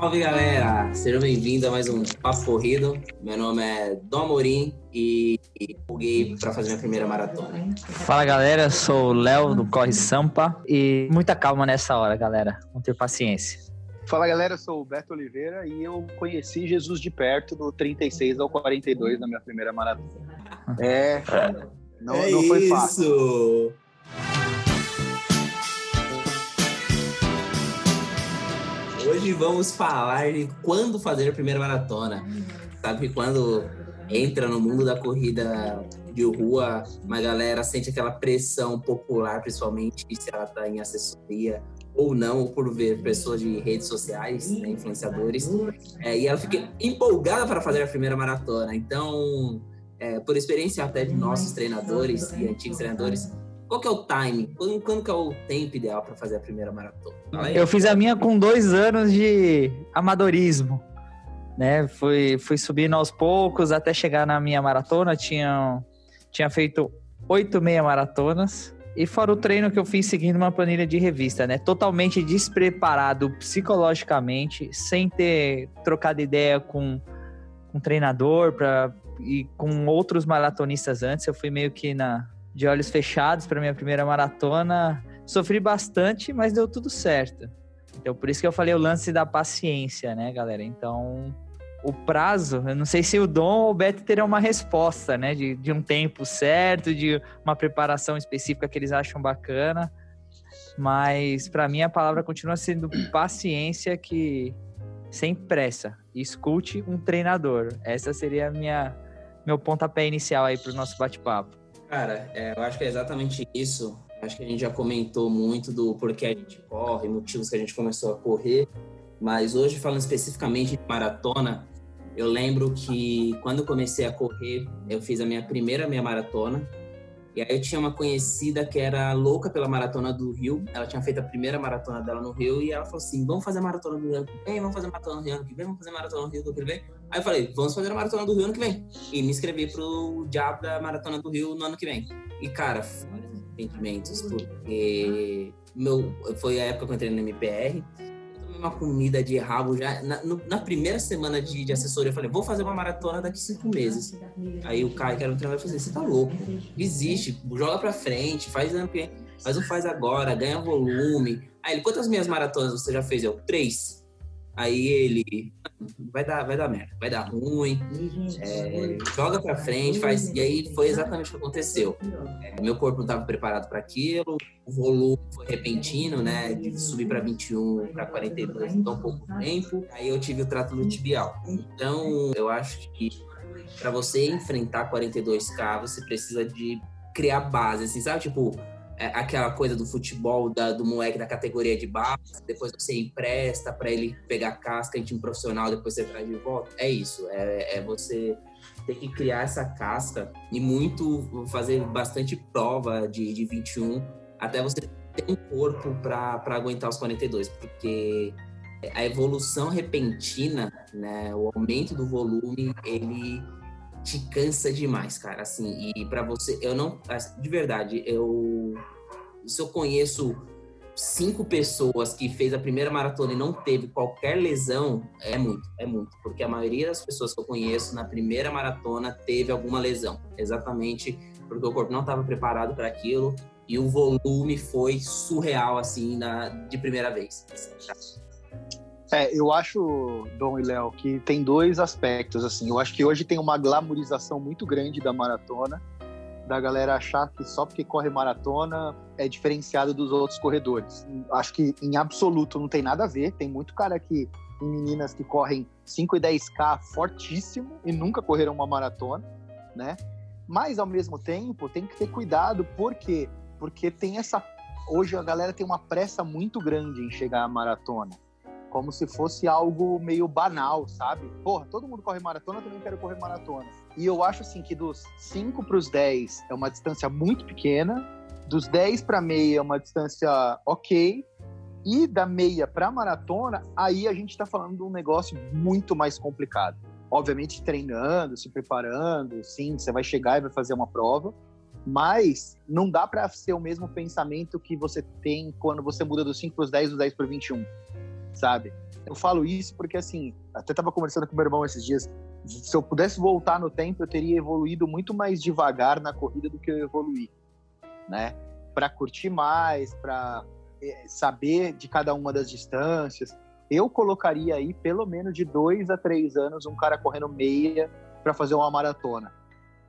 Salve galera, sejam bem-vindos a mais um Papo Corrido. Meu nome é Dom Amorim e joguei para fazer minha primeira maratona. Fala galera, sou o Léo do Corre Sampa e muita calma nessa hora, galera. Vamos ter paciência. Fala galera, sou o Beto Oliveira e eu conheci Jesus de perto do 36 ao 42 na minha primeira maratona. É, não, é não foi isso. fácil. Hoje vamos falar de quando fazer a primeira maratona. Sabe que quando entra no mundo da corrida de rua, uma galera sente aquela pressão popular, principalmente se ela está em assessoria ou não, por ver pessoas de redes sociais, né, influenciadores, é, e ela fica empolgada para fazer a primeira maratona. Então, é, por experiência até de nossos treinadores e antigos treinadores, qual que é o time? Quando, quando que é o tempo ideal para fazer a primeira maratona? Aí. Eu fiz a minha com dois anos de amadorismo, né? Fui, fui subindo aos poucos até chegar na minha maratona. Tinha, tinha feito oito meia maratonas. E fora o treino que eu fiz seguindo uma planilha de revista, né? Totalmente despreparado psicologicamente, sem ter trocado ideia com um treinador pra, e com outros maratonistas antes. Eu fui meio que na, de olhos fechados para minha primeira maratona. Sofri bastante, mas deu tudo certo. Então, por isso que eu falei o lance da paciência, né, galera? Então, o prazo, eu não sei se o Dom ou o Beto terão uma resposta, né? De, de um tempo certo, de uma preparação específica que eles acham bacana. Mas, para mim, a palavra continua sendo paciência, que sem pressa. Escute um treinador. Essa seria a minha meu pontapé inicial aí para o nosso bate-papo. Cara, é, eu acho que é exatamente isso. Acho que a gente já comentou muito do porquê a gente corre, motivos que a gente começou a correr. Mas hoje, falando especificamente de maratona, eu lembro que quando comecei a correr, eu fiz a minha primeira meia maratona. E aí eu tinha uma conhecida que era louca pela maratona do Rio. Ela tinha feito a primeira maratona dela no Rio e ela falou assim: vamos fazer a maratona do Rio ano que vem, vamos fazer a maratona do Rio ano que vem, vamos fazer a maratona do Rio ano que vem. Aí eu falei, vamos fazer a maratona do Rio ano que vem. E me inscrevi pro diabo da maratona do Rio no ano que vem. E, cara, arrependimentos, porque meu, foi a época que eu entrei no MPR. Uma comida de rabo já. Na, no- na primeira semana de, de assessoria, eu falei, vou fazer uma maratona daqui cinco meses. Aí o Caio, que era o treinador, falou assim, você tá louco, desiste, joga pra frente, faz o faz agora, ganha volume. Aí ele, quantas minhas maratonas você já fez? Eu, três. Aí ele, vai dar, vai dar merda, vai dar ruim, é, joga pra frente, faz. E aí foi exatamente o que aconteceu. É, meu corpo não estava preparado para aquilo, o volume foi repentino, né? De subir para 21 para 42 em tão pouco tempo. Aí eu tive o trátulo tibial. Então, eu acho que para você enfrentar 42K, você precisa de criar base, assim, sabe? Tipo, aquela coisa do futebol da- do moleque da categoria de base, depois você empresta para ele pegar casca em time profissional, depois você traz de volta. É isso, é, é você ter que criar essa casca e muito fazer bastante prova de, de 21 até você ter um corpo para aguentar os 42, porque a evolução repentina, né, o aumento do volume, ele te cansa demais, cara, assim, e para você, eu não, de verdade, eu se eu conheço cinco pessoas que fez a primeira maratona e não teve qualquer lesão, é muito, é muito, porque a maioria das pessoas que eu conheço na primeira maratona teve alguma lesão, exatamente porque o corpo não estava preparado para aquilo e o volume foi surreal assim na, de primeira vez. É, eu acho, Dom e Léo, que tem dois aspectos, assim. Eu acho que hoje tem uma glamorização muito grande da maratona, da galera achar que só porque corre maratona é diferenciado dos outros corredores. Acho que em absoluto não tem nada a ver. Tem muito cara que, meninas que correm 5 e 10K fortíssimo e nunca correram uma maratona, né? Mas ao mesmo tempo tem que ter cuidado, por quê? Porque tem essa. Hoje a galera tem uma pressa muito grande em chegar à maratona como se fosse algo meio banal, sabe? Porra, todo mundo corre maratona, eu também quero correr maratona. E eu acho assim que dos 5 para os 10 é uma distância muito pequena, dos 10 para meia é uma distância ok, e da meia para maratona, aí a gente está falando de um negócio muito mais complicado. Obviamente treinando, se preparando, sim, você vai chegar e vai fazer uma prova, mas não dá para ser o mesmo pensamento que você tem quando você muda dos 5 para os 10, dos 10 para 21 sabe? Eu falo isso porque, assim, até tava conversando com meu irmão esses dias. Se eu pudesse voltar no tempo, eu teria evoluído muito mais devagar na corrida do que eu evoluí, né? Para curtir mais, para é, saber de cada uma das distâncias. Eu colocaria aí pelo menos de dois a três anos um cara correndo meia para fazer uma maratona,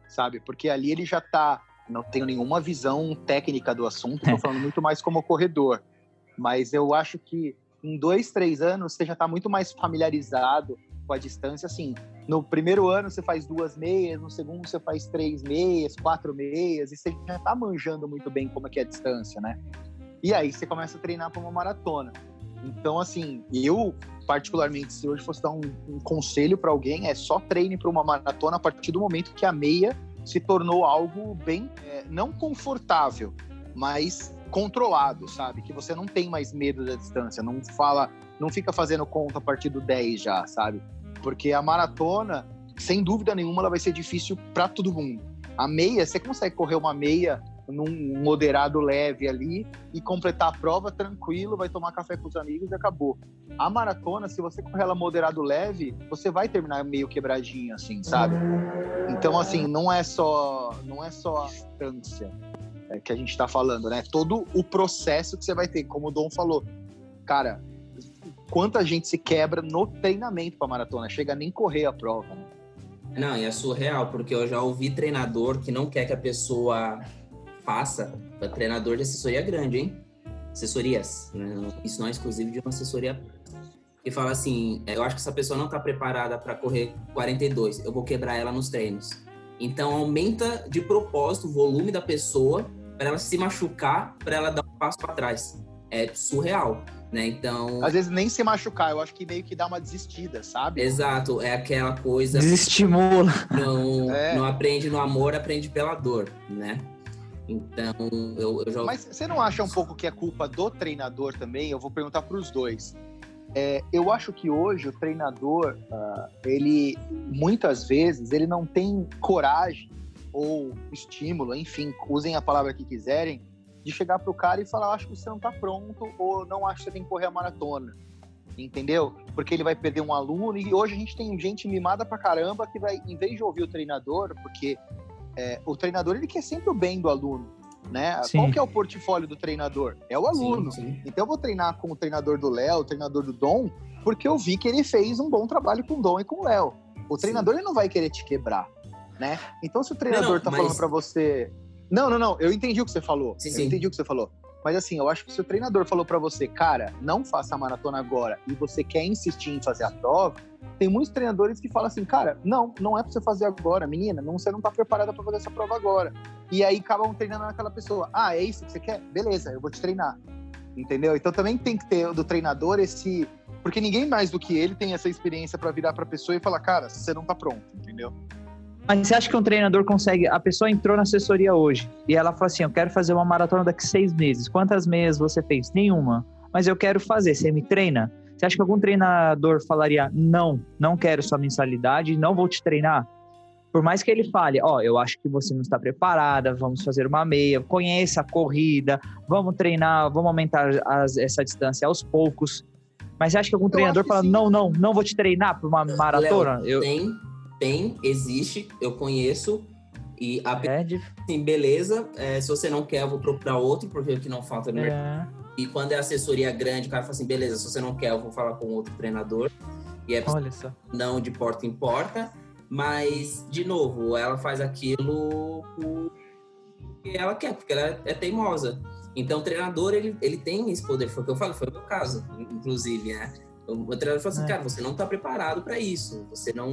sabe? Porque ali ele já tá. Não tenho nenhuma visão técnica do assunto, tô falando muito mais como corredor. Mas eu acho que em dois, três anos você já está muito mais familiarizado com a distância. Assim, no primeiro ano você faz duas meias, no segundo você faz três meias, quatro meias, e você já está manjando muito bem como é que é a distância, né? E aí você começa a treinar para uma maratona. Então, assim, eu, particularmente, se hoje fosse dar um, um conselho para alguém, é só treine para uma maratona a partir do momento que a meia se tornou algo bem, é, não confortável, mas controlado, sabe? Que você não tem mais medo da distância, não fala, não fica fazendo conta a partir do 10 já, sabe? Porque a maratona, sem dúvida nenhuma, ela vai ser difícil para todo mundo. A meia, você consegue correr uma meia num moderado leve ali e completar a prova tranquilo, vai tomar café com os amigos e acabou. A maratona, se você correr ela moderado leve, você vai terminar meio quebradinho assim, sabe? Então assim, não é só não é só a distância que a gente está falando, né? Todo o processo que você vai ter, como o Dom falou, cara, quanta gente se quebra no treinamento para maratona, chega nem correr a prova. Né? Não, e é surreal, porque eu já ouvi treinador que não quer que a pessoa faça, treinador de assessoria grande, hein? Assessorias, né? isso não é exclusivo de uma assessoria. E fala assim: eu acho que essa pessoa não está preparada para correr 42, eu vou quebrar ela nos treinos. Então aumenta de propósito o volume da pessoa para ela se machucar, para ela dar um passo para trás. É surreal, né? Então. Às vezes nem se machucar, eu acho que meio que dá uma desistida, sabe? Exato, é aquela coisa. Desestimula. Não, é. não aprende no amor, aprende pela dor, né? Então, eu, eu já. Mas você não acha um pouco que é culpa do treinador também? Eu vou perguntar para os dois. É, eu acho que hoje o treinador, uh, ele muitas vezes ele não tem coragem ou estímulo, enfim, usem a palavra que quiserem, de chegar pro cara e falar, acho que você não tá pronto ou não acho que você tem que correr a maratona. Entendeu? Porque ele vai perder um aluno e hoje a gente tem gente mimada pra caramba que vai, em vez de ouvir o treinador, porque é, o treinador ele quer sempre o bem do aluno, né? Sim. Qual que é o portfólio do treinador? É o aluno. Sim, sim. Então eu vou treinar com o treinador do Léo, o treinador do Dom, porque eu vi que ele fez um bom trabalho com o Dom e com o Léo. O treinador ele não vai querer te quebrar né? Então, se o treinador não, não, tá mas... falando para você. Não, não, não, eu entendi o que você falou. Sim, eu sim. entendi o que você falou. Mas assim, eu acho que se o treinador falou para você, cara, não faça a maratona agora e você quer insistir em fazer a prova, tem muitos treinadores que falam assim, cara, não, não é para você fazer agora, menina, não, você não tá preparada para fazer essa prova agora. E aí acabam treinando naquela pessoa. Ah, é isso que você quer? Beleza, eu vou te treinar. Entendeu? Então também tem que ter do treinador esse, porque ninguém mais do que ele tem essa experiência para virar para pessoa e falar, cara, você não tá pronto, entendeu? Mas você acha que um treinador consegue? A pessoa entrou na assessoria hoje e ela falou assim: Eu quero fazer uma maratona daqui seis meses. Quantas meias você fez? Nenhuma. Mas eu quero fazer. Você me treina? Você acha que algum treinador falaria: Não, não quero sua mensalidade, não vou te treinar? Por mais que ele fale: Ó, oh, eu acho que você não está preparada, vamos fazer uma meia, conheça a corrida, vamos treinar, vamos aumentar as, essa distância aos poucos. Mas você acha que algum eu treinador fala: Não, não, não vou te treinar para uma maratona? Léo, eu... Tem tem, existe, eu conheço. E a é, assim, beleza, é, se você não quer, eu vou procurar outro, porque o que não falta no é. mercado. E quando é assessoria grande, o cara fala assim, beleza, se você não quer, eu vou falar com outro treinador. E é Olha só. não de porta em porta, mas, de novo, ela faz aquilo porque ela quer, porque ela é teimosa. Então, o treinador, ele, ele tem esse poder, foi o que eu falo, foi o meu caso, inclusive, né? O treinador falou assim, é. cara, você não está preparado para isso. Você não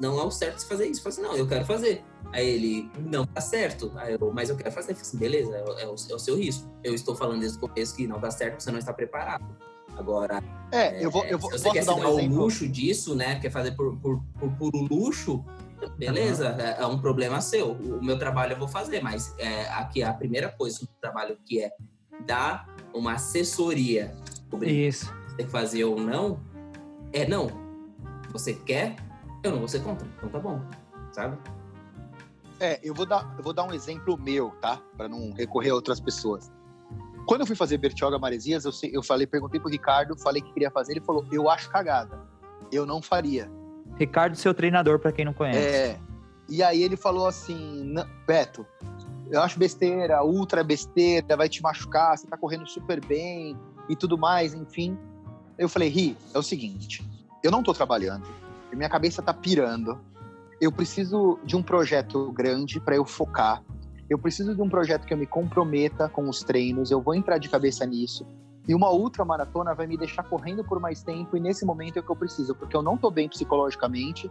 não é o certo de fazer isso. Eu falei assim, não, eu quero fazer. Aí ele, não tá certo. Aí eu, mas eu quero fazer. Eu falei assim, beleza, é, é, o, é o seu risco. Eu estou falando desde o começo que não dá certo, você não está preparado. Agora, é, eu vou, eu vou, se você quer dar, um o luxo disso, né? Quer fazer por, por, por puro luxo, beleza, é, é, um problema seu. O meu trabalho eu vou fazer, mas é, aqui a primeira coisa do trabalho que é dar uma assessoria sobre isso tem que fazer ou não, é não. Você quer, eu não vou ser contra. Então tá bom, sabe? É, eu vou dar, eu vou dar um exemplo meu, tá? Para não recorrer a outras pessoas. Quando eu fui fazer Bertioga Maresias, eu, eu falei, perguntei pro Ricardo, falei que queria fazer, ele falou, eu acho cagada. Eu não faria. Ricardo, seu treinador, para quem não conhece. É. E aí ele falou assim, Beto, eu acho besteira, ultra besteira, vai te machucar, você tá correndo super bem e tudo mais, enfim. Eu falei, Ri, é o seguinte, eu não tô trabalhando, minha cabeça tá pirando, eu preciso de um projeto grande para eu focar, eu preciso de um projeto que eu me comprometa com os treinos, eu vou entrar de cabeça nisso. E uma ultra maratona vai me deixar correndo por mais tempo e nesse momento é o que eu preciso, porque eu não tô bem psicologicamente,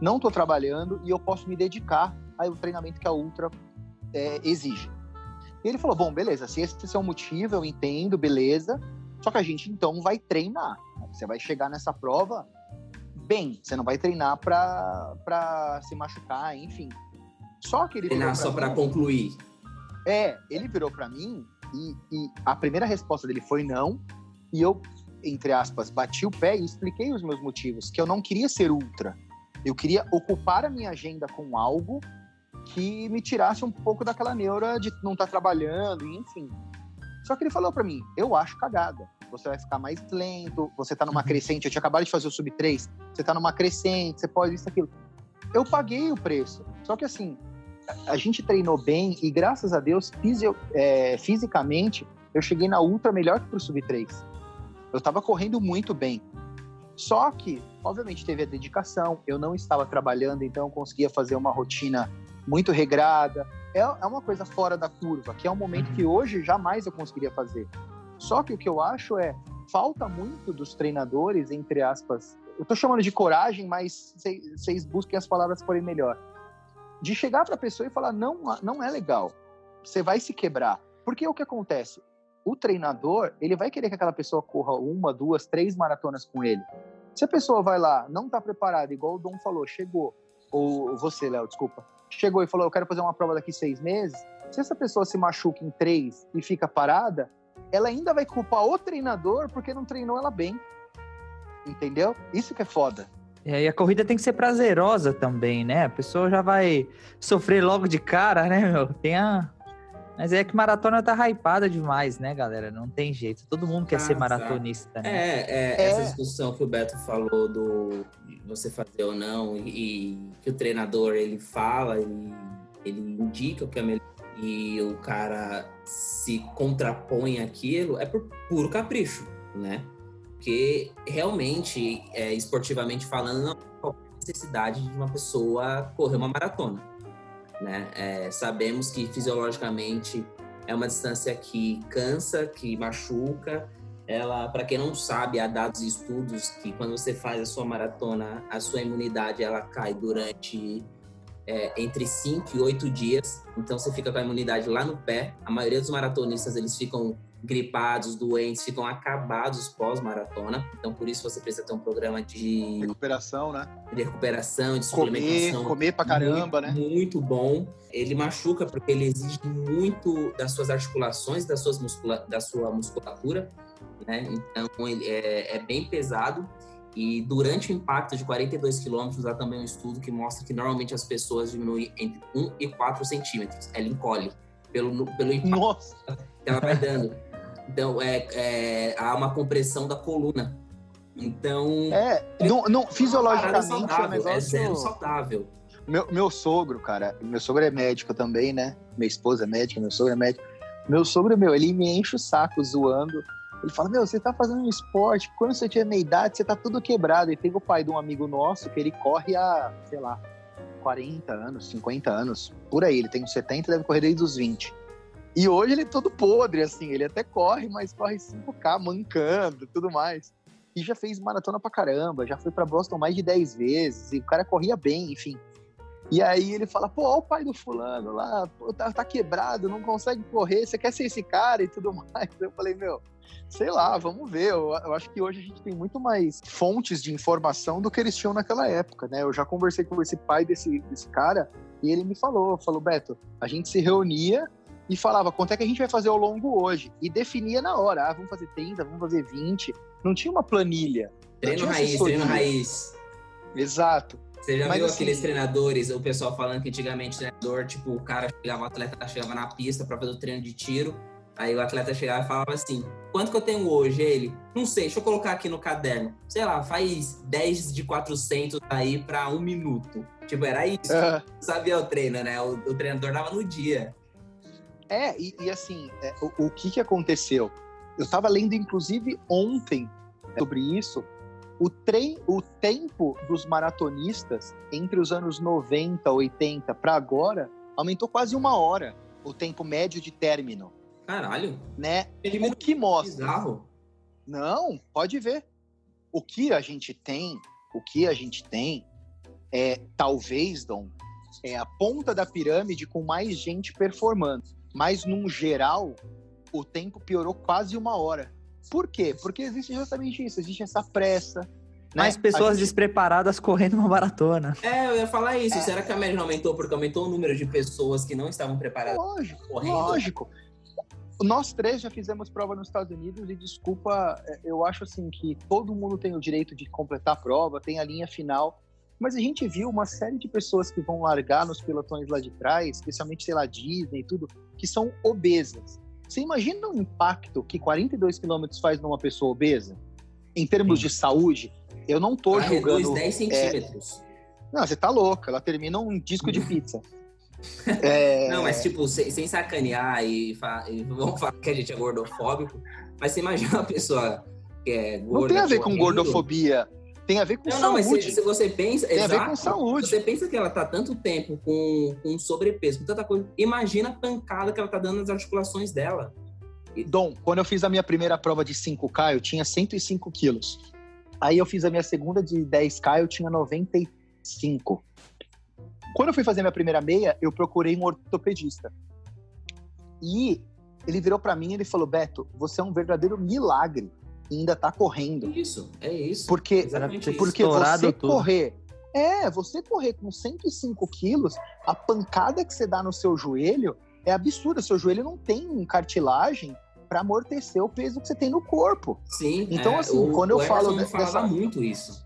não tô trabalhando e eu posso me dedicar ao treinamento que a ultra é, exige. E ele falou: bom, beleza, se esse é o motivo, eu entendo, beleza. Só que a gente então vai treinar. Você vai chegar nessa prova bem, você não vai treinar para se machucar, enfim. Só que ele treinar só para concluir. É, ele virou para mim e, e a primeira resposta dele foi não. E eu, entre aspas, bati o pé e expliquei os meus motivos, que eu não queria ser ultra. Eu queria ocupar a minha agenda com algo que me tirasse um pouco daquela neura de não estar tá trabalhando, enfim. Só que ele falou para mim: eu acho cagada. Você vai ficar mais lento, você tá numa uhum. crescente. Eu tinha acabado de fazer o sub 3, você tá numa crescente, você pode isso, aquilo. Eu paguei o preço. Só que assim, a gente treinou bem e graças a Deus, fisio, é, fisicamente, eu cheguei na ultra melhor que pro sub 3. Eu tava correndo muito bem. Só que, obviamente, teve a dedicação, eu não estava trabalhando, então eu conseguia fazer uma rotina muito regrada. É, é uma coisa fora da curva, que é um momento uhum. que hoje jamais eu conseguiria fazer. Só que o que eu acho é, falta muito dos treinadores, entre aspas, eu tô chamando de coragem, mas vocês busquem as palavras forem melhor. De chegar para a pessoa e falar, não, não é legal, você vai se quebrar. Porque o que acontece? O treinador, ele vai querer que aquela pessoa corra uma, duas, três maratonas com ele. Se a pessoa vai lá, não está preparada, igual o Dom falou, chegou, ou você, Léo, desculpa, chegou e falou, eu quero fazer uma prova daqui seis meses, se essa pessoa se machuca em três e fica parada, ela ainda vai culpar o treinador porque não treinou ela bem. Entendeu? Isso que é foda. É, e a corrida tem que ser prazerosa também, né? A pessoa já vai sofrer logo de cara, né, meu? Tem a... Mas é que maratona tá hypada demais, né, galera? Não tem jeito. Todo mundo quer ah, ser maratonista, né? É, é, é, essa discussão que o Beto falou do você fazer ou não, e, e que o treinador ele fala, ele, ele indica o que é melhor e o cara se contrapõe aquilo, é por puro capricho, né? Porque realmente, é, esportivamente falando, não há necessidade de uma pessoa correr uma maratona, né? É, sabemos que fisiologicamente é uma distância que cansa, que machuca, ela, para quem não sabe, há dados e estudos que quando você faz a sua maratona, a sua imunidade ela cai durante é, entre 5 e 8 dias. Então você fica com a imunidade lá no pé. A maioria dos maratonistas eles ficam gripados, doentes, ficam acabados pós-maratona. Então por isso você precisa ter um programa de recuperação, né? De recuperação, de comer, suplementação. Comer pra caramba, muito, né? Muito bom. Ele machuca porque ele exige muito das suas articulações, das suas muscula da sua musculatura né? Então ele é, é bem pesado. E durante o impacto de 42 quilômetros, há também um estudo que mostra que normalmente as pessoas diminuem entre 1 e 4 centímetros. Ela encolhe pelo, pelo impacto Nossa. que ela vai dando. Então, é, é, há uma compressão da coluna. Então. É, não, não, fisiologicamente saudável, é um negócio. É zero saudável. Meu, meu sogro, cara, meu sogro é médico também, né? Minha esposa é médica, meu sogro é médico. Meu sogro, meu, ele me enche o saco zoando ele fala: Meu, você tá fazendo um esporte, quando você tinha meia idade, você tá tudo quebrado. E tem o pai de um amigo nosso que ele corre há, sei lá, 40 anos, 50 anos, por aí. Ele tem uns 70, deve correr desde os 20. E hoje ele é todo podre, assim. Ele até corre, mas corre 5K, mancando tudo mais. E já fez maratona pra caramba, já foi pra Boston mais de 10 vezes. E o cara corria bem, enfim. E aí ele fala, pô, olha o pai do fulano lá, pô, tá, tá quebrado, não consegue correr, você quer ser esse cara e tudo mais. Eu falei, meu, sei lá, vamos ver. Eu, eu, acho que hoje a gente tem muito mais fontes de informação do que eles tinham naquela época, né? Eu já conversei com esse pai desse, desse cara e ele me falou, falou, Beto, a gente se reunia e falava quanto é que a gente vai fazer ao longo hoje e definia na hora, ah, vamos fazer 30, vamos fazer 20. Não tinha uma planilha. Treino raiz, treino raiz. Exato. Você já Mas, viu assim, aqueles treinadores, o pessoal falando que antigamente treinador, tipo, o cara chegava, o atleta chegava na pista para fazer o treino de tiro, Aí o atleta chegava e falava assim: quanto que eu tenho hoje? Ele, não sei, deixa eu colocar aqui no caderno. Sei lá, faz 10 de 400 aí para um minuto. Tipo, era isso. Uhum. Sabia o treino, né? O, o, treinador dava no dia. É, e, e assim, é, o, o, que que aconteceu? Eu estava lendo, inclusive, ontem sobre isso. O, trem, o tempo dos maratonistas entre os anos 90, 80 para agora aumentou quase uma hora. O tempo médio de término. Caralho. Né? O que mostra? Bizarro. Não, pode ver. O que a gente tem, o que a gente tem é, talvez, Dom, é a ponta da pirâmide com mais gente performando. Mas, num geral, o tempo piorou quase uma hora. Por quê? Porque existe justamente isso, existe essa pressa. Né? Mais pessoas gente... despreparadas correndo uma maratona. É, eu ia falar isso. É. Será que a média não aumentou porque aumentou o número de pessoas que não estavam preparadas? Lógico, correndo? lógico. Nós três já fizemos prova nos Estados Unidos e desculpa, é, eu acho assim que todo mundo tem o direito de completar a prova, tem a linha final, mas a gente viu uma série de pessoas que vão largar nos pelotões lá de trás, especialmente, sei lá, Disney e tudo, que são obesas. Você imagina o impacto que 42 quilômetros faz numa pessoa obesa? Em termos Sim. de saúde, eu não tô ela julgando... 10 centímetros. É... Não, você tá louca, ela termina um disco de pizza. É... Não, mas tipo, sem, sem sacanear e, e, vamos falar que a gente é gordofóbico, mas você imagina uma pessoa que é gorda. Não tem a ver com gordofobia. Tem a ver com não, saúde. Não, mas se, se você pensa. Tem exato, a ver com saúde. Você pensa que ela tá tanto tempo com, com sobrepeso, com tanta coisa. Imagina a pancada que ela tá dando nas articulações dela. Dom, quando eu fiz a minha primeira prova de 5K, eu tinha 105 quilos. Aí eu fiz a minha segunda de 10K, eu tinha 95. Quando eu fui fazer minha primeira meia, eu procurei um ortopedista. E ele virou para mim e ele falou: Beto, você é um verdadeiro milagre e ainda tá correndo. Isso, é isso. Porque, porque você tudo. correr. É, você correr com 105 quilos, a pancada que você dá no seu joelho é absurda. Seu joelho não tem cartilagem para amortecer o peso que você tem no corpo. Sim. Então, é, assim, o, quando eu falo dessa. muito isso.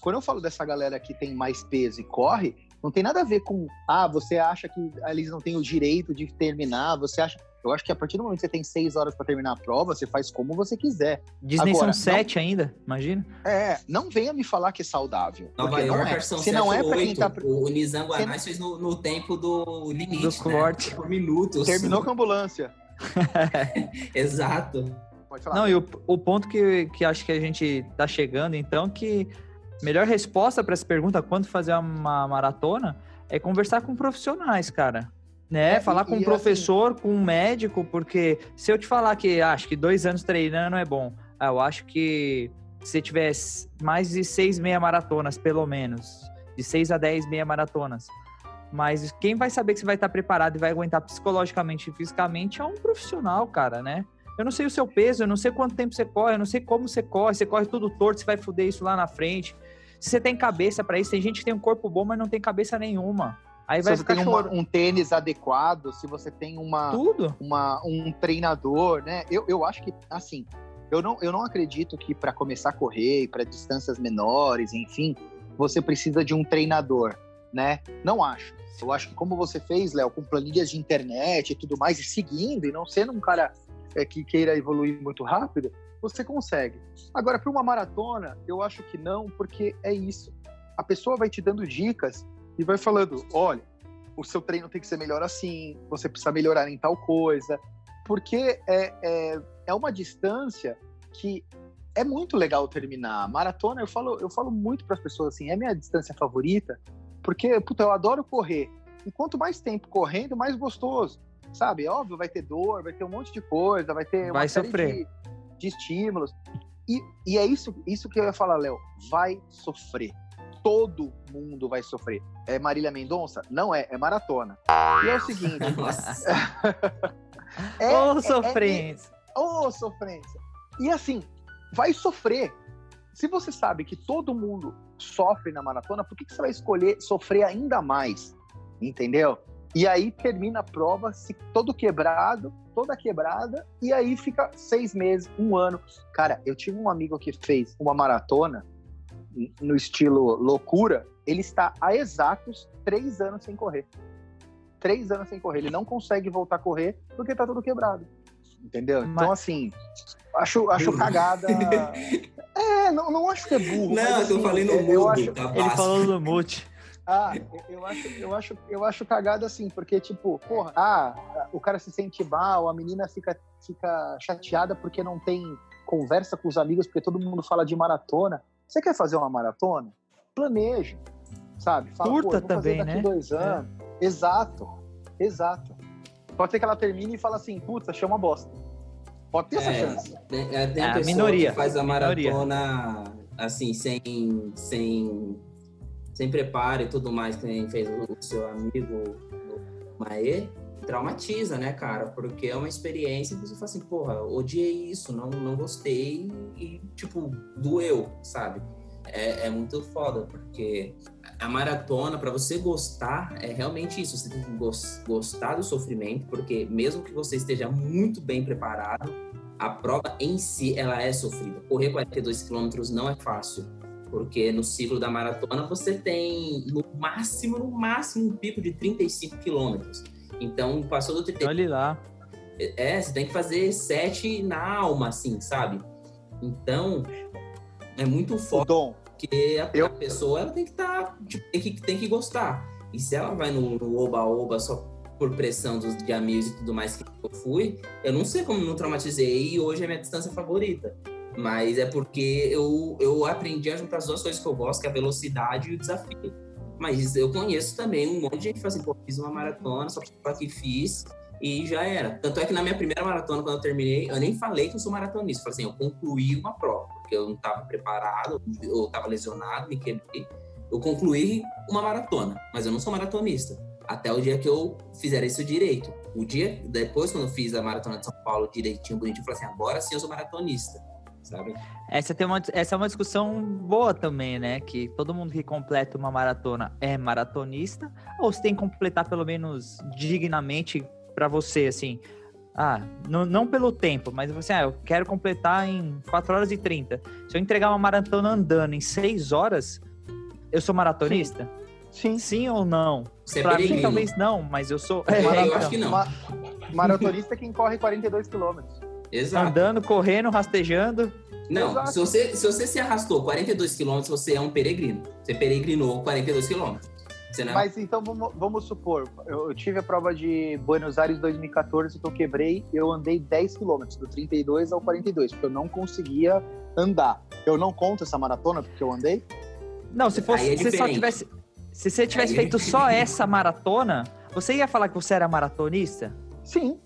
Quando eu falo dessa galera que tem mais peso e corre, não tem nada a ver com, ah, você acha que eles não têm o direito de terminar, você acha. Eu acho que a partir do momento que você tem seis horas para terminar a prova, você faz como você quiser. Disney Agora, são sete não... ainda, imagina. É, não venha me falar que é saudável. Nova York não é. são Se não é para quem tá... O Nizam Guanais não... fez no, no, tempo do limite, do né? corte. Por minutos. Terminou com a ambulância. Exato. Pode falar. Não, e o, o ponto que, que acho que a gente tá chegando, então, que melhor resposta para essa pergunta, quando fazer uma maratona, é conversar com profissionais, cara. Né? É, falar com um assim professor, assim... com um médico, porque se eu te falar que ah, acho que dois anos treinando é bom, ah, eu acho que se tivesse mais de seis meia maratonas, pelo menos, de seis a dez meia maratonas, mas quem vai saber que você vai estar preparado e vai aguentar psicologicamente e fisicamente é um profissional, cara, né? Eu não sei o seu peso, eu não sei quanto tempo você corre, eu não sei como você corre, você corre tudo torto, você vai fuder isso lá na frente. Se você tem cabeça para isso, tem gente que tem um corpo bom, mas não tem cabeça nenhuma. Aí se vai você tem uma, um tênis adequado, se você tem uma, Tudo. uma um treinador, né? Eu, eu acho que, assim, eu não, eu não acredito que para começar a correr, para distâncias menores, enfim, você precisa de um treinador, né? Não acho. Eu acho que como você fez, Léo, com planilhas de internet e tudo mais, e seguindo, e não sendo um cara é, que queira evoluir muito rápido, você consegue. Agora, para uma maratona, eu acho que não, porque é isso. A pessoa vai te dando dicas e vai falando: olha, o seu treino tem que ser melhor assim, você precisa melhorar em tal coisa, porque é, é, é uma distância que é muito legal terminar. Maratona, eu falo, eu falo muito para as pessoas assim, é minha distância favorita, porque puta, eu adoro correr. E quanto mais tempo correndo, mais gostoso sabe? Óbvio, vai ter dor, vai ter um monte de coisa, vai ter vai sofrer. De, de, estímulos. E, e é isso, isso que eu ia falar, Léo. Vai sofrer. Todo mundo vai sofrer. É Marília Mendonça? Não é, é maratona. E é o seguinte. é, Ô, é, é sofrência. Ô, sofrência. E assim, vai sofrer. Se você sabe que todo mundo sofre na maratona, por que, que você vai escolher sofrer ainda mais? Entendeu? E aí termina a prova se todo quebrado, toda quebrada, e aí fica seis meses, um ano. Cara, eu tive um amigo que fez uma maratona no estilo loucura. Ele está há exatos três anos sem correr. Três anos sem correr. Ele não consegue voltar a correr porque tá todo quebrado. entendeu? Mas... Então, assim, acho, acho cagada. é, não, não acho que é burro. Não, mas, assim, eu falei no mudo, acho... tá Ele falou no mute. Ah, eu acho, eu acho, eu acho cagada assim, porque, tipo, porra, ah, o cara se sente mal, a menina fica, fica chateada porque não tem conversa com os amigos, porque todo mundo fala de maratona. Você quer fazer uma maratona? Planeja, sabe? Fala, Curta também, daqui né? dois é. anos. É. Exato, exato. Pode ser que ela termine e fale assim, puta, chama bosta. Pode ter é, essa chance. Tem, é, tem é, a, minoria. que faz a maratona minoria. assim, sem, sem sem preparo e tudo mais, que nem fez o seu amigo Mae, traumatiza, né, cara? Porque é uma experiência que você fala assim, porra, odiei isso, não, não gostei e, tipo, doeu, sabe? É, é muito foda, porque a maratona, para você gostar, é realmente isso. Você tem que gostar do sofrimento, porque mesmo que você esteja muito bem preparado, a prova em si, ela é sofrida. Correr 42 quilômetros não é fácil porque no ciclo da maratona você tem no máximo, no máximo, um pico de 35 quilômetros. Então, passou do 35... Olha lá. É, você tem que fazer sete na alma, assim, sabe? Então, é muito forte. Porque a, eu... a, pessoa ela tem que estar, tá, tipo, tem, que, tem que gostar. E se ela vai no oba-oba só por pressão dos de amigos e tudo mais que eu fui, eu não sei como não traumatizei e hoje é minha distância favorita. Mas é porque eu, eu aprendi a juntar as duas coisas que eu gosto, que é a velocidade e o desafio. Mas eu conheço também um monte de gente que fala assim, pô, fiz uma maratona, só para que fiz e já era. Tanto é que na minha primeira maratona, quando eu terminei, eu nem falei que eu sou maratonista. Eu falei assim, eu concluí uma prova, porque eu não estava preparado, eu estava lesionado, me quebrei. Eu concluí uma maratona, mas eu não sou maratonista. Até o dia que eu fizer isso direito. O dia depois, quando eu fiz a maratona de São Paulo direitinho, bonitinho, eu falei assim, agora sim eu sou maratonista sabe? Essa, tem uma, essa é uma discussão boa também, né? Que todo mundo que completa uma maratona é maratonista, ou se tem que completar pelo menos dignamente para você, assim. Ah, não, não pelo tempo, mas você, ah, eu quero completar em 4 horas e 30. Se eu entregar uma maratona andando em 6 horas, eu sou maratonista? Sim. Sim ou não? Você é pra mim, talvez não, mas eu sou. É, eu acho que não. Maratonista é quem corre 42 quilômetros. Exato. Andando, correndo, rastejando. Não, se você, se você se arrastou 42 quilômetros, você é um peregrino. Você peregrinou 42 quilômetros. É Mas então vamos, vamos supor, eu, eu, tive a prova de Buenos Aires 2014 que eu quebrei, eu andei 10 quilômetros, do 32 ao 42, porque eu não conseguia andar. Eu não conto essa maratona porque eu andei? Não, se fosse, é se só tivesse, se você tivesse Aí é feito é só essa maratona, você ia falar que você era maratonista? Sim.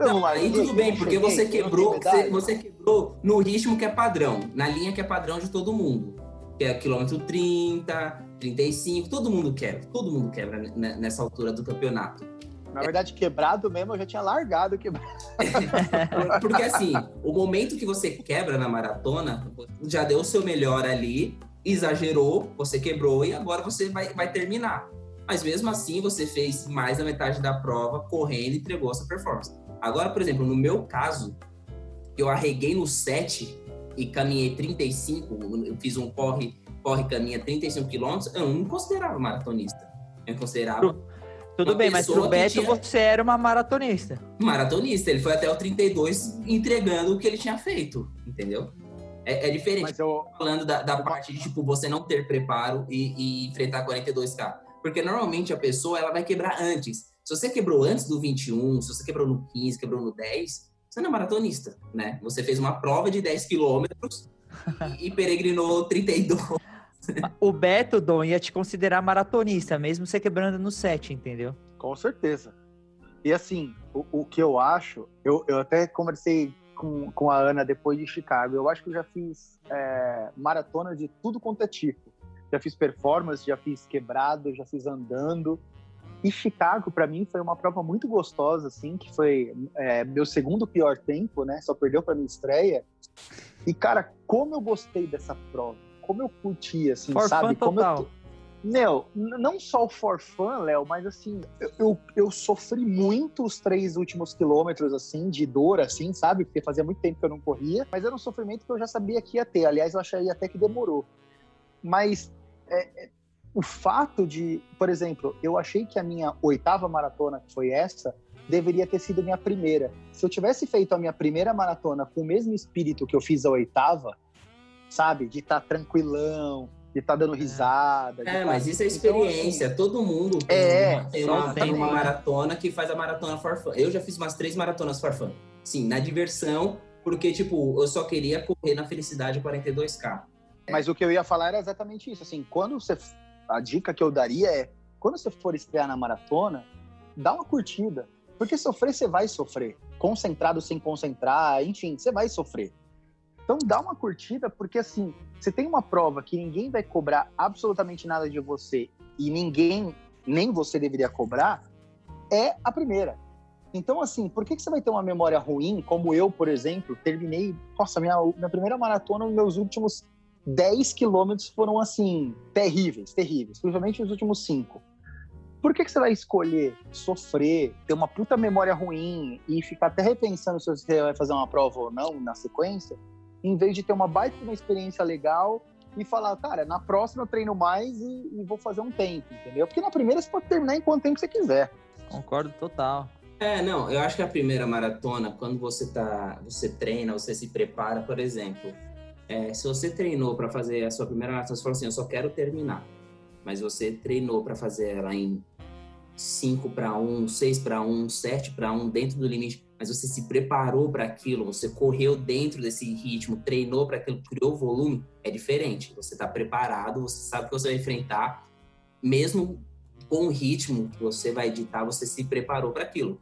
Não, aí tudo bem, porque você quebrou, você, você, quebrou no ritmo que é padrão, na linha que é padrão de todo mundo. Que é quilômetro 30, 35, todo mundo quebra, todo mundo quebra nessa altura do campeonato. Na verdade, quebrado mesmo, eu já tinha largado quebrado. porque assim, o momento que você quebra na maratona, já deu o seu melhor ali, exagerou, você quebrou e agora você vai, vai terminar. Mas mesmo assim, você fez mais da metade da prova correndo e entregou essa performance. Agora, por exemplo, no meu caso, eu arreguei no 7 e caminhei 35, eu fiz um corre, corre caminha 35 quilômetros, eu não considerava maratonista. Eu considerava. Tudo bem, mas pro Beto tinha... você era uma maratonista. Maratonista, ele foi até o 32 entregando o que ele tinha feito, entendeu? É, é diferente. Mas eu... Falando da, da parte de, tipo, você não ter preparo e, e enfrentar 42K. Porque normalmente a pessoa, ela vai quebrar antes. Se você quebrou antes do 21, se você quebrou no 15, quebrou no 10, você não é maratonista, né? Você fez uma prova de 10 quilômetros e, e peregrinou 32. O Beto, Dom, ia te considerar maratonista, mesmo você quebrando no 7, entendeu? Com certeza. E assim, o, o que eu acho, eu, eu até conversei com, com a Ana depois de Chicago, eu acho que eu já fiz é, maratona de tudo quanto é tipo. Já fiz performance, já fiz quebrado, já fiz andando, e Chicago, para mim, foi uma prova muito gostosa, assim, que foi é, meu segundo pior tempo, né? Só perdeu para minha estreia. E, cara, como eu gostei dessa prova, como eu curti, assim, for sabe? Fun como total. eu meu, não só o for fun, Léo, mas assim, eu, eu, eu, sofri muito os três últimos quilômetros, assim, de dor, assim, sabe? Porque fazia muito tempo que eu não corria, mas era um sofrimento que eu já sabia que ia ter. Aliás, eu achei até que demorou. Mas é, é o fato de, por exemplo, eu achei que a minha oitava maratona, que foi essa, deveria ter sido minha primeira. Se eu tivesse feito a minha primeira maratona com o mesmo espírito que eu fiz a oitava, sabe? De estar tá tranquilão, de estar tá dando risada. É, tá... mas isso é experiência. Então, assim, Todo mundo tem, é, uma, tem, uma, tem, uma, maratona que faz a maratona for fun. Eu já fiz umas três maratonas for fun. Sim, na diversão, porque, tipo, eu só queria correr na felicidade 42K. Mas o que eu ia falar era exatamente isso. Assim, quando você. A dica que eu daria é: quando você for estrear na maratona, dá uma curtida. Porque sofrer, você vai sofrer. Concentrado sem concentrar, enfim, você vai sofrer. Então dá uma curtida, porque assim, você tem uma prova que ninguém vai cobrar absolutamente nada de você e ninguém, nem você deveria cobrar, é a primeira. Então, assim, por que, que você vai ter uma memória ruim, como eu, por exemplo, terminei, nossa, minha, minha primeira maratona, meus últimos 10 quilômetros foram, assim, terríveis, terríveis, principalmente os últimos 5. Por que, que você vai escolher sofrer, ter uma puta memória ruim e ficar até repensando se você vai fazer uma prova ou não na sequência, em vez de ter uma baita uma experiência legal e falar, cara, na próxima eu treino mais e, e, vou fazer um tempo, entendeu? Porque na primeira você pode terminar em quanto tempo você quiser. Concordo total. É, não, eu acho que a primeira maratona, quando você tá, você treina, você se prepara, por exemplo, é, se você treinou para fazer a sua primeira maratona, você falou assim, eu só quero terminar, mas você treinou para fazer ela em 5 para 1, 6 para 1, 7 para 1, dentro do limite, mas você se preparou para aquilo, você correu dentro desse ritmo, treinou para aquilo, criou volume, é diferente. Você está preparado, você sabe que você vai enfrentar, mesmo com o ritmo que você vai editar, você se preparou para aquilo.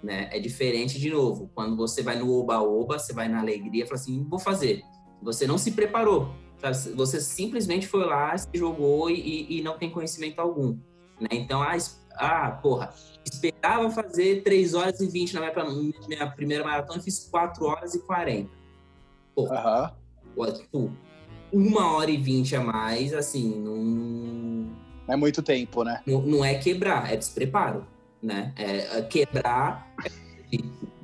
Né? É diferente, de novo, quando você vai no oba-oba, você vai na alegria, fala assim, vou fazer. Você não se preparou, sabe? você simplesmente foi lá, se jogou e, e não tem conhecimento algum. Né? Então, ah, ah, porra, esperava fazer 3 horas e 20 na minha, minha primeira maratona, fiz 4 horas e 40. Porra, uhum. tipo, uma hora e 20 a mais, assim, não. É muito tempo, né? Não, não é quebrar, é despreparo, né? É, é quebrar é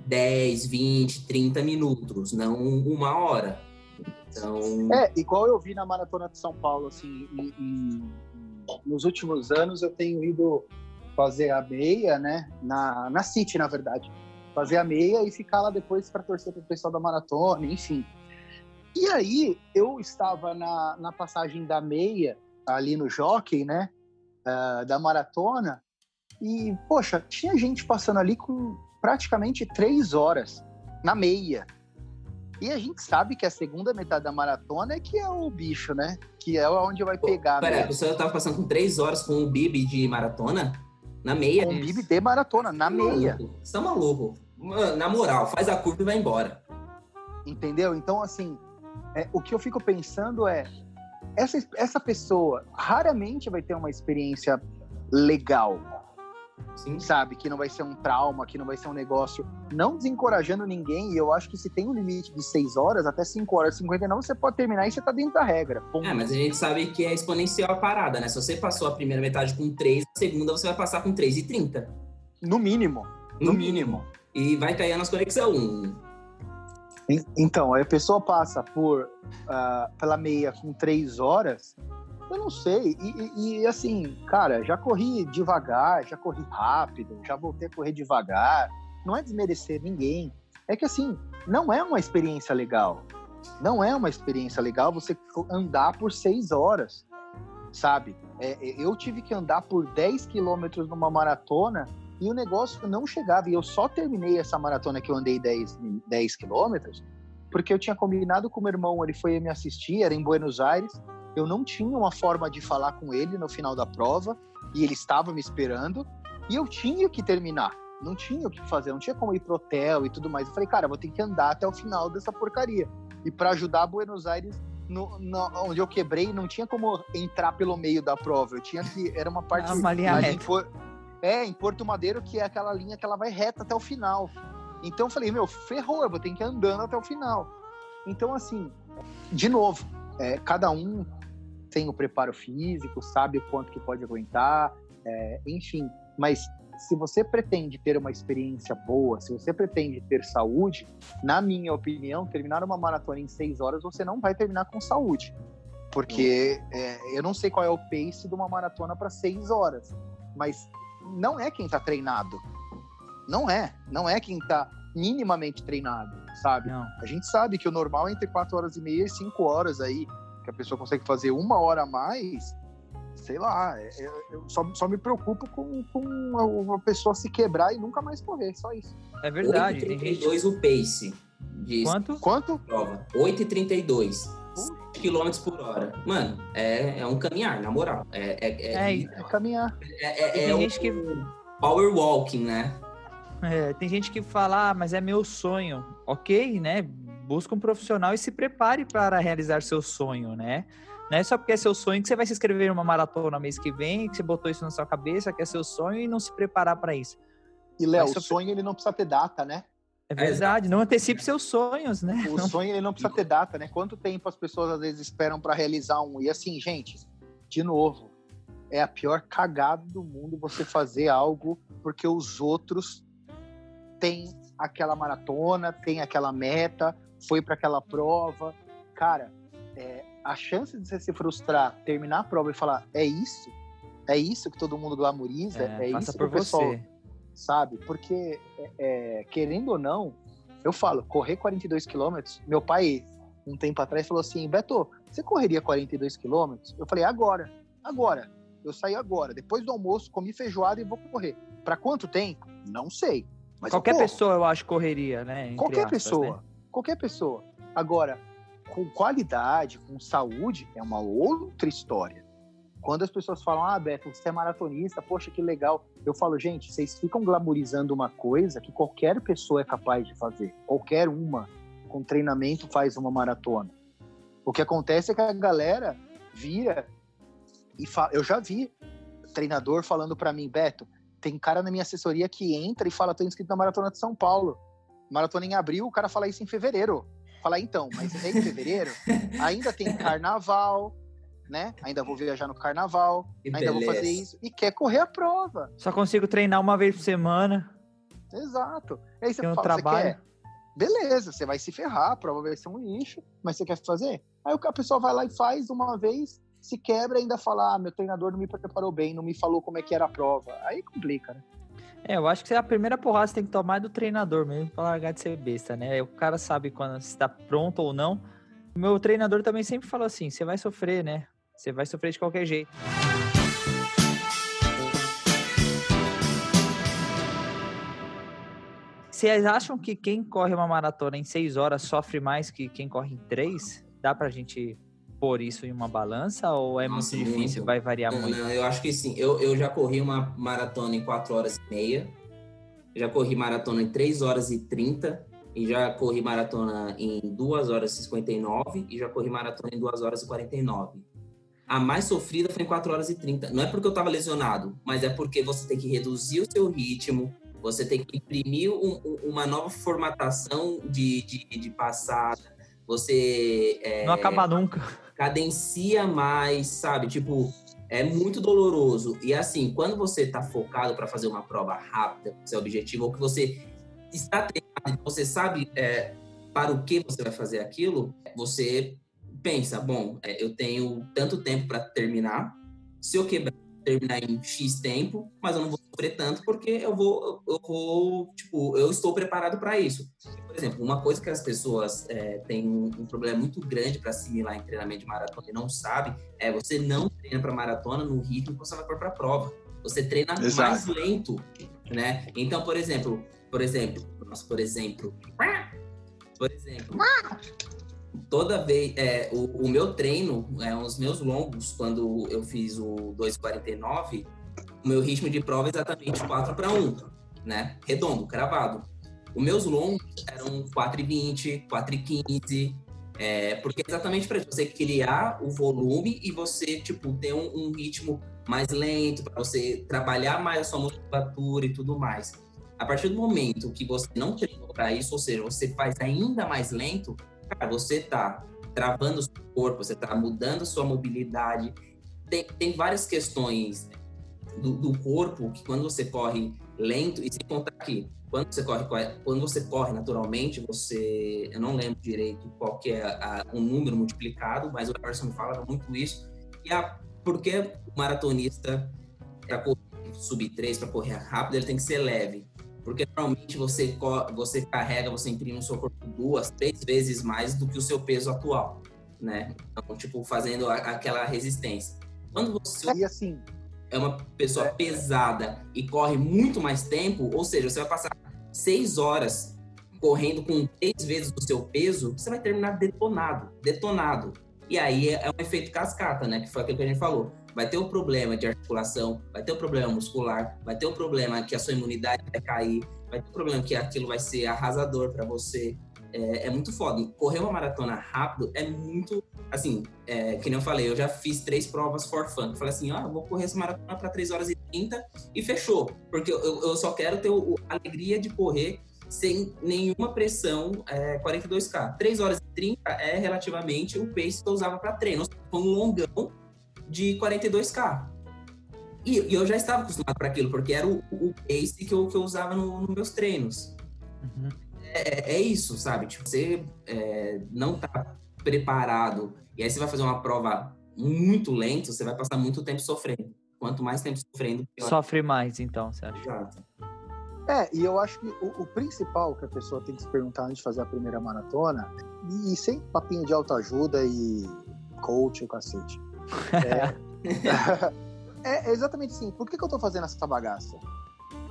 10, 20, 30 minutos, não uma hora. Então... É, igual eu vi na Maratona de São Paulo, assim, nos últimos anos eu tenho ido fazer a meia, né? Na, na City, na verdade. Fazer a meia e ficar lá depois para torcer para o pessoal da maratona, enfim. E aí, eu estava na, na passagem da meia, ali no jockey, né? Uh, da maratona. E, poxa, tinha gente passando ali com praticamente três horas na meia. E a gente sabe que a segunda metade da maratona é que é o bicho, né? Que é onde vai pegar. Peraí, você estava passando com três horas com o Bibi de maratona? Na meia. Com Bibi de maratona, na meia. Você tá maluco. Na moral, faz a curva e vai embora. Entendeu? Então, assim, é, o que eu fico pensando é: essa, essa pessoa raramente vai ter uma experiência legal Sim. sabe? Que não vai ser um trauma, que não vai ser um negócio. Não desencorajando ninguém, e eu acho que se tem um limite de 6 horas, até 5 horas e 59, você pode terminar e você tá dentro da regra. Ponto. É, mas a gente sabe que é exponencial a parada, né? Se você passou a primeira metade com 3, a segunda você vai passar com 3 e 30. No mínimo. No, no mínimo. mínimo. E vai cair nas conexão. Então, aí a pessoa passa por uh, pela meia com 3 horas, eu não sei. E, e, assim, cara, já corri devagar, já corri rápido, já voltei a correr devagar. Não é desmerecer ninguém. É que assim, não é uma experiência legal. Não é uma experiência legal você andar por seis horas, sabe? É, é eu tive que andar por 10 quilômetros numa maratona e o negócio não chegava. E eu só terminei essa maratona que eu andei 10, 10 quilômetros porque eu tinha combinado com o meu irmão, ele foi me assistir, era em Buenos Aires, eu não tinha uma forma de falar com ele no final da prova e ele estava me esperando e eu tinha que terminar. Não tinha o que fazer, não tinha como ir pro hotel e tudo mais. Eu falei, cara, vou ter que andar até o final dessa porcaria. E para ajudar Buenos Aires, no, no, onde eu quebrei, não tinha como entrar pelo meio da prova. Eu tinha que. Era uma parte. Uma linha reta. é, em Porto Madeiro, que é aquela linha que ela vai reta até o final. Então eu falei, meu, ferrou, eu vou ter que ir andando até o final. Então, assim, de novo, é, cada um tem o preparo físico, sabe o quanto que pode aguentar, é, enfim. Mas se você pretende ter uma experiência boa, se você pretende ter saúde, na minha opinião, terminar uma maratona em seis horas, você não vai terminar com saúde. Porque é, eu não sei qual é o pace de uma maratona para seis horas, mas não é quem está treinado. Não é. Não é quem tá minimamente treinado, sabe? Não. A gente sabe que o normal é entre 4 horas e meia e 5 horas aí, que a pessoa consegue fazer uma hora a mais, sei lá, é- é- eu só, só me preocupo com, com uma pessoa se quebrar e nunca mais correr, só isso. É verdade. Tem gente. 8,32 o pace de Quanto? Quanto? prova. 8,32. 7 km por hora. Mano, é, é um caminhar, na moral. É, é, é, É, é, É caminhar. é, tem é um gente que- power walking, né? É, tem gente que fala, ah, mas é meu sonho. Ok, né? Busca um profissional e se prepare para realizar seu sonho, né? Não é só porque é seu sonho que você vai se inscrever em uma maratona mês que vem, que você botou isso na sua cabeça, que é seu sonho e não se preparar para isso. E, Léo, o sonho ele não precisa ter data, né? É verdade, não antecipe seus sonhos, né? O sonho ele não precisa ter data, né? Quanto tempo as pessoas às vezes esperam para realizar um? E assim, gente, de novo, é a pior cagada do mundo você fazer algo porque os outros têm aquela maratona, têm aquela meta, foi para aquela prova. Cara, é, a chance de você se frustrar, terminar a prova e falar é isso, é isso que todo mundo glamoriza, é, faça isso que por o pessoal você. sabe? Porque, é, é, querendo ou não, eu falo, correr 42 quilômetros, meu pai, um tempo atrás, falou assim, Beto, você correria 42 quilômetros? Eu falei, agora, agora. Eu saí agora, depois do almoço, comi feijoada e vou correr. Para quanto tempo? Não sei. Mas eu Qualquer corro. pessoa, eu acho, correria, né? Qualquer aspas, pessoa. né? Qualquer pessoa. Agora, com qualidade, com saúde, é uma outra história. Quando as pessoas falam, ah, Beto, você é maratonista, poxa, que legal. Eu falo, gente, vocês ficam glamorizando uma coisa que qualquer pessoa é capaz de fazer. Qualquer uma, com treinamento, faz uma maratona. O que acontece é que a galera vira e fala. Eu já vi treinador falando para mim, Beto, tem cara na minha assessoria que entra e fala, tô inscrito na Maratona de São Paulo. Maratona em abril, o cara fala isso em fevereiro. Fala, então, mas é em fevereiro? Ainda tem carnaval, né? Ainda vou viajar no carnaval, Que ainda vou fazer beleza. isso. E quer correr a prova. Só consigo treinar uma vez por semana. Exato. Aí você Tem um fala, você trabalho. quer? Beleza, você vai se ferrar, a prova vai ser um lixo, mas você quer fazer? Aí a pessoa vai lá e faz uma vez, se quebra e ainda fala, ah, meu treinador não me preparou bem, não me falou como é que era a prova. Aí complica, né? É, eu acho que a primeira porrada você tem que tomar é do treinador mesmo, pra largar de ser besta, né? O cara sabe quando você tá pronto ou não. O meu treinador também sempre falou assim: você vai sofrer, né? Você vai sofrer de qualquer jeito. Vocês acham que quem corre uma maratona em seis horas sofre mais que quem corre em três? Dá pra gente pôr isso em uma balança ou é Nossa, muito difícil? muito. Vai variar Não, muito? não, eu acho que sim. Eu, eu já corri uma maratona em 4 horas e meia. Já corri maratona em 3 horas e 30. E já corri maratona em 2 horas e 59. E já corri maratona em 2 horas e 49. A mais sofrida foi em 4 horas e 30. Não é porque eu estava lesionado, mas é porque você tem que reduzir o seu ritmo. Você tem que imprimir um- um- uma nova formatação de, de, de passada. Você. é, Não acaba nunca. Cadencia mais, sabe? Tipo, é muito doloroso. E assim, quando você tá focado para fazer uma prova rápida, seu objetivo, ou que você está treinado, você sabe é, para o que você vai fazer aquilo, você pensa, bom, é, eu tenho tanto tempo para terminar. Se eu quebrar, terminar em X tempo, mas eu não vou sofrer tanto porque eu vou, eu vou, tipo, eu estou preparado para isso. Por exemplo, uma coisa que as pessoas é, têm um, um problema muito grande para assimilar em treinamento de maratona e não sabe é você não treina para maratona no ritmo que você vai pôr para prova. Você treina Exato. mais lento, né? Então, por exemplo, por exemplo, nossa, por exemplo, por exemplo, toda vez é, o, o meu treino, é, os meus longos, quando eu fiz o 2,49, o meu ritmo de prova é exatamente 4 para 1, né? Redondo, cravado. Os meus longos eram 4,20, 4,15, é, porque é exatamente para você criar o volume e você, tipo, ter um, um ritmo mais lento, para você trabalhar mais a sua musculatura e tudo mais. A partir do momento que você não treinou para isso, ou seja, você faz ainda mais lento, cara, você tá travando o seu corpo, você tá mudando sua mobilidade. Tem, tem várias questões do, do corpo que quando você corre lento, e se contar aqui, quando você corre, quando você corre naturalmente, você, eu não lembro direito qual é a, o número multiplicado, mas o Emerson falava muito isso. E a, porque o maratonista para correr sub 3, para correr rápido, ele tem que ser leve. Porque normalmente você, você carrega, você imprime o seu corpo duas, três vezes mais do que o seu peso atual, né? Então, tipo, fazendo aquela resistência. Quando você e assim, é uma pessoa é, pesada e corre muito mais tempo, ou seja, você vai passar seis horas correndo com três vezes o seu peso, você vai terminar detonado, detonado. E aí é, é um efeito cascata, né? Que foi aquilo que a gente falou. Vai ter o problema de articulação, vai ter o problema muscular, vai ter o problema que a sua imunidade vai cair, vai ter o problema que aquilo vai ser arrasador para você. É, é, muito foda. Correr uma maratona rápido é muito, assim, é, que nem eu falei, eu já fiz três provas for fun. falei assim, ah, vou correr essa maratona para 3 horas e 30 e fechou. Porque eu, eu só quero ter a alegria de correr sem nenhuma pressão é, 42K. 3 horas e 30 é relativamente o pace que eu usava para treino. Foi um longão de 42K. E, e eu já estava acostumado para aquilo, porque era o, o pace que eu, que eu usava nos no meus treinos. Uhum. É, é, isso, sabe? Tipo, você é, não tá preparado e aí você vai fazer uma prova muito lenta, você vai passar muito tempo sofrendo. Quanto mais tempo sofrendo, pior. Sofre mais, então, você acha? Exato. É, e eu acho que o, o, principal que a pessoa tem que se perguntar antes de fazer a primeira maratona, e, e sem papinho de autoajuda e coach o cacete. É, é, exatamente assim. Por que, que eu tô fazendo essa bagaça?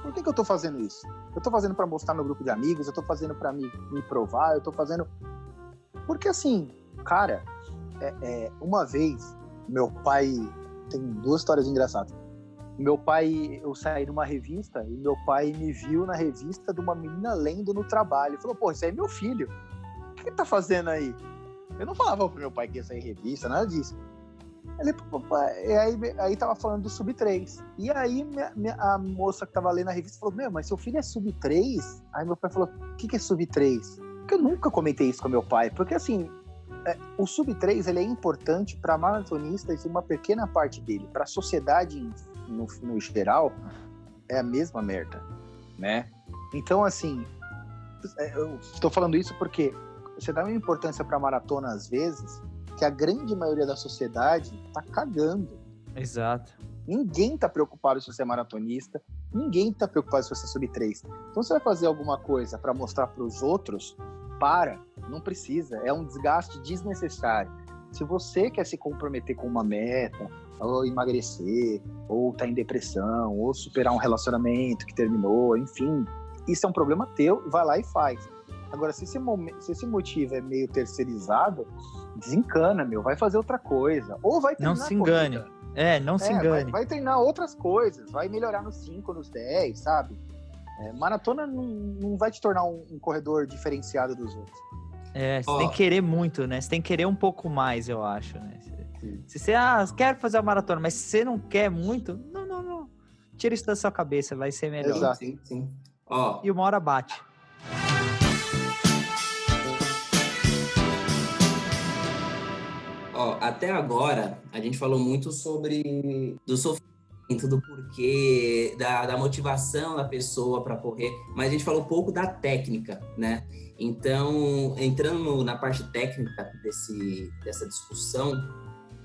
Por que, que eu tô fazendo isso? Eu tô fazendo para mostrar no grupo de amigos, eu tô fazendo para me, me provar, eu tô fazendo. Porque assim, cara, é, é, uma vez, meu pai. Tem duas histórias engraçadas. Meu pai, eu saí numa revista e meu pai me viu na revista de uma menina lendo no trabalho. Ele falou: pô, isso aí é meu filho. O que ele tá fazendo aí? Eu não falava pro meu pai que ia sair revista, nada disso. Ele, e aí, aí tava falando do Sub 3. E aí minha, minha, a moça que tava lendo a revista falou: Meu, mas seu filho é Sub 3? Aí meu pai falou: O que, que é Sub 3? Porque eu nunca comentei isso com meu pai. Porque assim, é, o Sub 3 ele é importante para maratonistas e uma pequena parte dele. Para a sociedade no, no geral, é a mesma merda, né? Então, assim, é, eu estou falando isso porque você dá uma importância para maratona às vezes que a grande maioria da sociedade tá cagando. Exato. Ninguém tá preocupado se você é maratonista, ninguém tá preocupado se você é sub 3. Então você vai fazer alguma coisa para mostrar para os outros, para, não precisa, é um desgaste desnecessário. Se você quer se comprometer com uma meta, ou emagrecer, ou tá em depressão, ou superar um relacionamento que terminou, enfim, isso é um problema teu, vai lá e faz. Agora, se esse, momento, se esse motivo é meio terceirizado, desencana, meu, vai fazer outra coisa. Ou vai treinar. Não se engane. É, não é, se engane. Vai, vai, treinar outras coisas, vai melhorar nos 5, nos 10, sabe? É, maratona não, não, vai te tornar um, um, corredor diferenciado dos outros. É, você oh. tem que querer muito, né? Você tem que querer um pouco mais, eu acho, né? Se, se você, ah, quer fazer a maratona, mas se você não quer muito, não, não, não. Tira isso da sua cabeça, vai ser melhor. Exato. Sim, sim. Oh. E uma hora bate. Ó, até agora, a gente falou muito sobre do sofrimento, do porquê, da, da motivação da pessoa para correr, mas a gente falou pouco da técnica, né? Então, entrando na parte técnica desse, dessa discussão,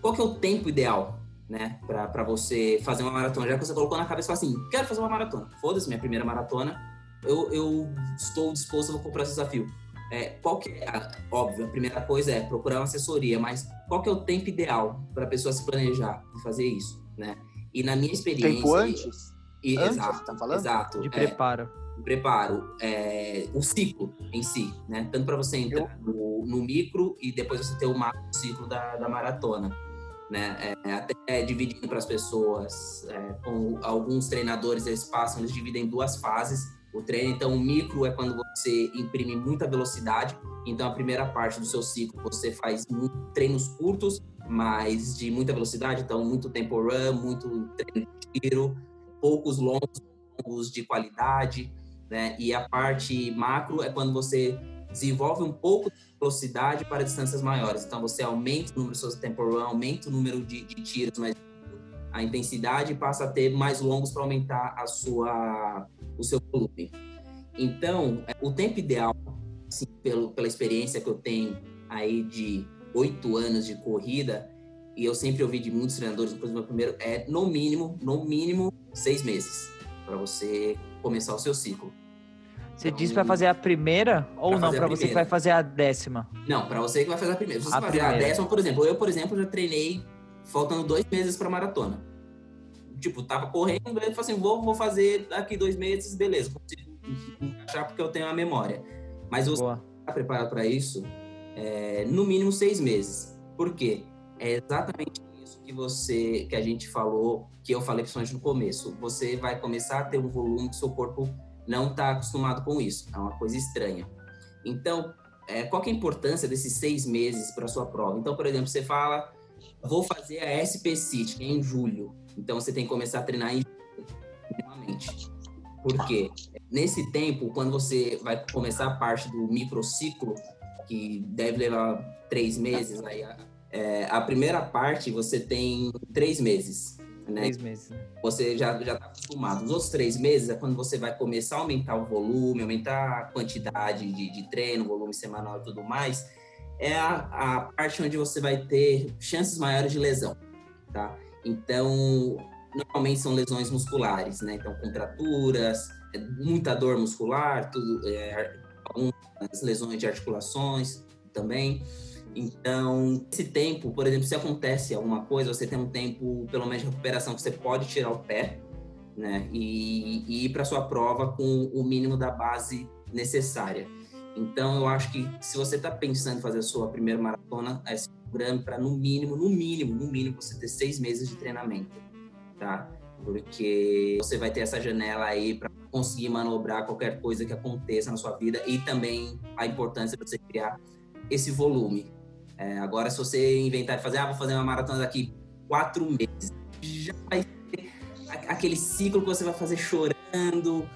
qual que é o tempo ideal, né, para você fazer uma maratona? Já que você colocou na cabeça assim, quero fazer uma maratona, foda-se, minha primeira maratona, eu, eu estou disposto, a comprar esse desafio é, qual que é, óbvio, a primeira coisa é procurar uma assessoria, mas qual que é o tempo ideal para a pessoa se planejar e fazer isso, né? E na minha experiência... Tempo antes? E, antes, exato, tá falando? Exato. De preparo. É, de preparo. É, o ciclo em si, né? Tanto para você entrar Eu... no, no, micro e depois você ter o macro ciclo da, da maratona. Né? É, até dividindo para as pessoas, é, com alguns treinadores eles passam, eles dividem em duas fases, o treino, então, o micro é quando você imprime muita velocidade. Então, a primeira parte do seu ciclo você faz treinos curtos, mas de muita velocidade. Então, muito tempo run, muito treino de tiro, poucos longos, longos de qualidade. Né? E a parte macro é quando você desenvolve um pouco de velocidade para distâncias maiores. Então, você aumenta o número de seus tempo run, aumenta o número de, de tiros, mas a intensidade passa a ter mais longos para aumentar a sua o seu volume. Então, é, o tempo ideal, assim, pelo, pela experiência que eu tenho aí de oito anos de corrida, e eu sempre ouvi de muitos treinadores, do meu primeiro, é no mínimo, no mínimo, seis meses para você começar o seu ciclo. Você disse para fazer a primeira ou não? a Para você que vai fazer a décima. Não, pra você que vai fazer a primeira. Se você A fazer a primeira. décima, por exemplo, eu, por exemplo, já treinei faltando dois meses pra maratona. Tipo, tava correndo, eu falei assim, vou, vou fazer daqui dois meses, beleza, consigo encaixar porque eu tenho a memória. Mas você Boa. está preparado para isso? É, no mínimo seis meses. Por quê? É exatamente isso que você, que a gente falou, que eu falei principalmente no começo. Você vai começar a ter um volume que seu corpo não está acostumado com isso. É uma coisa estranha. Então, é, qual que é a importância desses seis meses para sua prova? Então, por exemplo, você fala, vou fazer a SP City, que é em julho. Então, você tem que começar a treinar em julho, minimamente. Por quê? Nesse tempo, quando você vai começar a parte do microciclo, que deve levar três meses, aí a, é, a primeira parte você tem três meses, né? Três meses. né? você já já está acostumado. Os outros três meses é quando você vai começar a aumentar o volume, aumentar a quantidade de, de treino, volume semanal e tudo mais. É a, a parte onde você vai ter chances maiores de lesão, tá? Então, normalmente são lesões musculares, né? Então, contraturas, é, muita dor muscular, tudo, é, algumas lesões de articulações também. Então, esse tempo, por exemplo, se acontece alguma coisa, você tem um tempo, pelo menos, de recuperação que você pode tirar o pé, né? E, e ir para sua prova com o mínimo da base necessária. Então, eu acho que se você está pensando em fazer a sua primeira maratona, é se programe para, no mínimo, no mínimo, no mínimo, você ter seis meses de treinamento, tá? Porque você vai ter essa janela aí para conseguir manobrar qualquer coisa que aconteça na sua vida e também a importância de você criar esse volume. É, agora, se você inventar de fazer, ah, vou fazer uma maratona daqui quatro meses, já vai ter aquele ciclo que você vai fazer chorando,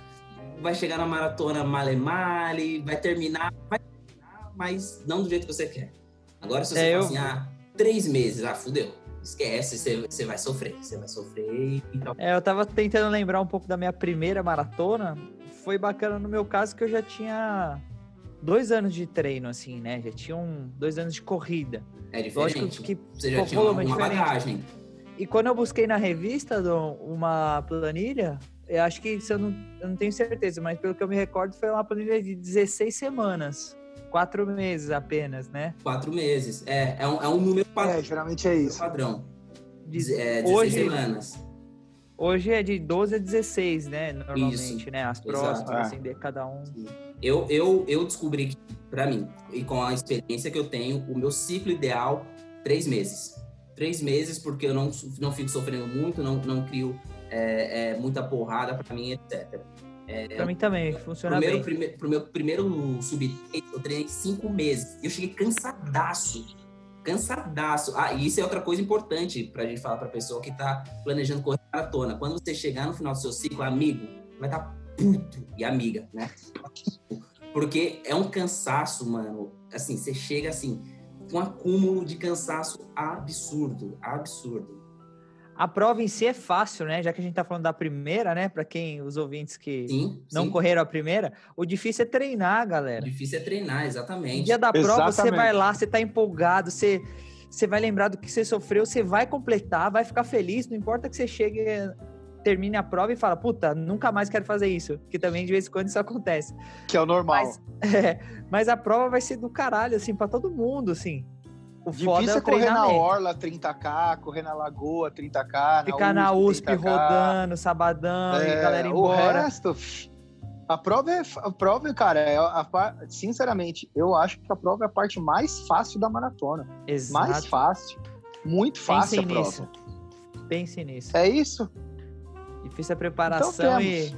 vai chegar na maratona male male, vai terminar, vai terminar, mas não do jeito que você quer. Agora, se você É, eu- assim, ah, três meses, ah, fudeu. Esquece, você, vai sofrer, você vai sofrer e tal. É, eu tava tentando lembrar um pouco da minha primeira maratona. Foi bacana no meu caso que eu já tinha dois anos de treino, assim, né? Já tinha um, dois anos de corrida. É Lógico diferente. que Você já pô, tinha uma, uma bagagem. E quando eu busquei na revista do- uma planilha, eu acho que isso eu não, eu não tenho certeza, mas pelo que eu me recordo, foi uma planilha de 16 semanas. Quatro meses apenas, né? Quatro meses. É, é um, é um número padrão. É, geralmente é isso. padrão. De- É, 16 hoje, semanas. hoje é de 12 a 16, né? Normalmente, Isso. né? As Exato. próximas, É. assim, de cada um. Eu, eu, eu descobri que, pra mim, e com a experiência que eu tenho, o meu ciclo ideal, três meses. Três meses, porque eu não, não fico sofrendo muito, não, não crio é, é, muita porrada pra mim, etc. Pra mim também, funciona Pro meu, bem. pro meu primeiro sub eu treinei cinco meses. Eu cheguei cansadaço. Cansadaço. Ah, e isso é outra coisa importante pra gente falar pra pessoa que tá planejando correr maratona. Quando você chegar no final do seu ciclo, amigo, vai estar tá puto. E amiga, né? Porque é um cansaço, mano. Assim, você chega assim, com um acúmulo de cansaço absurdo. Absurdo. A prova em si é fácil, né? Já que a gente tá falando da primeira, né? Pra quem, os ouvintes que Sim. não sim. correram a primeira, o difícil é treinar, O galera. difícil é treinar, No exatamente. dia da prova, você Exatamente. vai lá, você tá empolgado, você, você vai lembrar do que você sofreu, você vai completar, vai ficar feliz, não importa que você chegue, termine a prova e fala, puta, nunca mais quero fazer isso. Que também de vez em quando isso acontece. Que é o normal. Mas, é, mas a prova vai ser do caralho, assim, pra todo mundo, assim. O foda Difícil é é o correr na. Orla 30K, correr na Lagoa 30K, Ficar na USP 30K. rodando, sabadão, e É, galera o embora. resto, pff, a prova é, a prova, cara, é a, par- sinceramente, eu acho que a prova é a parte mais fácil da maratona. Mais Exato. fácil. Muito fácil Pensem a nisso. prova. Pense nisso. É isso. Difícil a preparação Então e,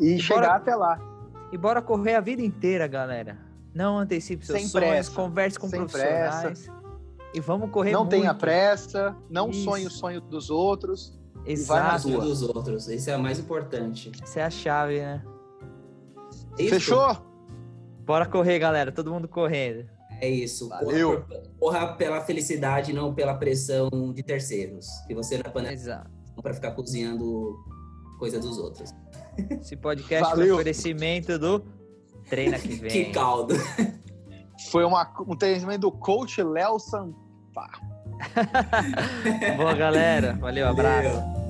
E E chegar bora- até lá. e bora correr a vida inteira, galera. Não antecipe seus Sem sonhos, pressa. converse com Sem profissionais. E vamos correr não muito. tenha pressa, não Isso. sonhe o sonho dos outros. Exato. sua. Sonho dos outros. Esse é o mais importante. Essa é a chave, né? É isso. Fechou? Bora correr, galera. Todo mundo correndo. É isso. Valeu. Corra, corra pela felicidade, não pela pressão de terceiros. Que você não é panela Exato. para ficar cozinhando coisa dos outros. Esse podcast foi Valeu. oferecimento do Treina que vem. Que caldo. Foi uma, um treinamento do coach Léo Sampaio. Boa, galera. Valeu, abraço. Valeu.